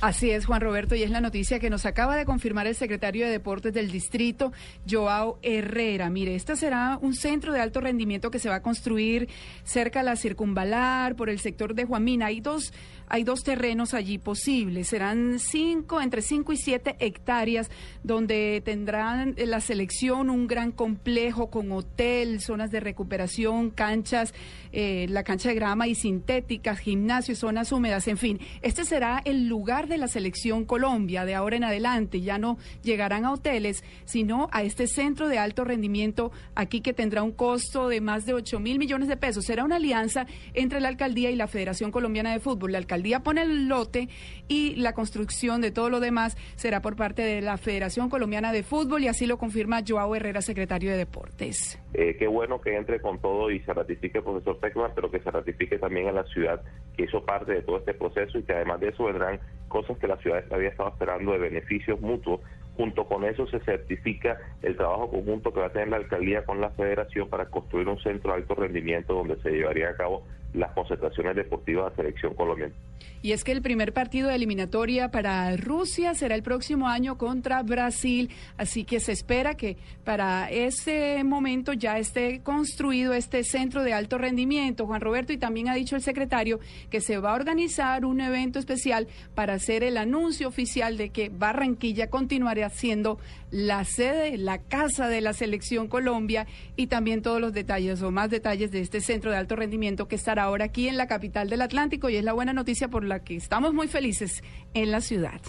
Así es, Juan Roberto, y es la noticia que nos acaba de confirmar el secretario de Deportes del distrito, Joao Herrera. Mire, este será un centro de alto rendimiento que se va a construir cerca a la circunvalar, por el sector de Juamina. Hay dos, hay dos terrenos allí posibles. Serán cinco, entre cinco y siete hectáreas, donde tendrán la selección un gran complejo con hotel, zonas de recuperación, canchas, eh, la cancha de grama y sintéticas, gimnasio, zonas húmedas, en fin. Este será el lugar de la selección Colombia de ahora en adelante. Ya no llegarán a hoteles, sino a este centro de alto rendimiento aquí que tendrá un costo de más de 8 mil millones de pesos. Será una alianza entre la alcaldía y la Federación Colombiana de Fútbol. La alcaldía pone el lote y la construcción de todo lo demás será por parte de la Federación Colombiana de Fútbol y así lo confirma Joao Herrera, secretario de Deportes. Eh, qué bueno que entre con todo y se ratifique profesor Tecma, pero que se ratifique también en la ciudad que hizo parte de todo este proceso y que además de eso vendrán cosas que la ciudad había estado esperando de beneficios mutuos. Junto con eso se certifica el trabajo conjunto que va a tener la alcaldía con la federación para construir un centro de alto rendimiento donde se llevaría a cabo las concentraciones deportivas de la selección colombiana. Y es que el primer partido de eliminatoria para Rusia será el próximo año contra Brasil, así que se espera que para ese momento ya esté construido este centro de alto rendimiento, Juan Roberto, y también ha dicho el secretario que se va a organizar un evento especial para hacer el anuncio oficial de que Barranquilla continuará siendo la sede, la casa de la selección Colombia. Y también todos los detalles o más detalles de este centro de alto rendimiento que estará ahora aquí en la capital del Atlántico y es la buena noticia por la que estamos muy felices en la ciudad.